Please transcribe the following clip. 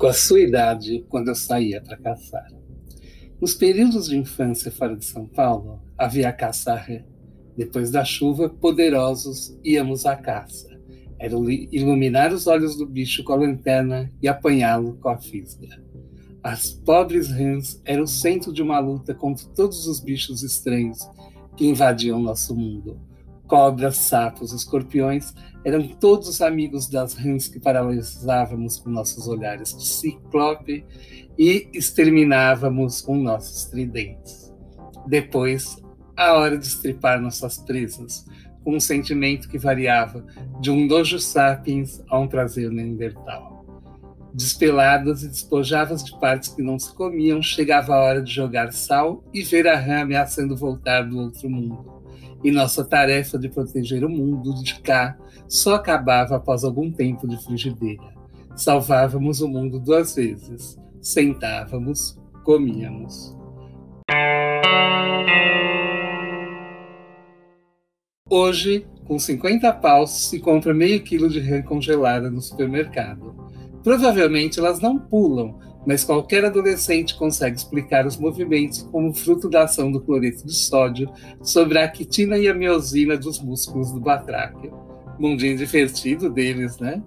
com a sua idade quando eu saía para caçar. Nos períodos de infância fora de São Paulo, havia caça ré. Depois da chuva, poderosos íamos à caça. Era iluminar os olhos do bicho com a lanterna e apanhá-lo com a fisga. As pobres rãs eram o centro de uma luta contra todos os bichos estranhos que invadiam nosso mundo. Cobras, sapos, escorpiões eram todos os amigos das rãs que paralisávamos com nossos olhares de ciclope e exterminávamos com nossos tridentes. Depois, a hora de estripar nossas presas, com um sentimento que variava de um dojo sapiens a um prazer neandertal. Despeladas e despojadas de partes que não se comiam, chegava a hora de jogar sal e ver a rã ameaçando voltar do outro mundo. E nossa tarefa de proteger o mundo de cá só acabava após algum tempo de frigideira. Salvávamos o mundo duas vezes. Sentávamos, comíamos. Hoje, com 50 paus, se compra meio quilo de rã congelada no supermercado. Provavelmente elas não pulam, mas qualquer adolescente consegue explicar os movimentos como fruto da ação do cloreto de sódio sobre a actina e a miosina dos músculos do batráquio. Mundinho divertido deles, né?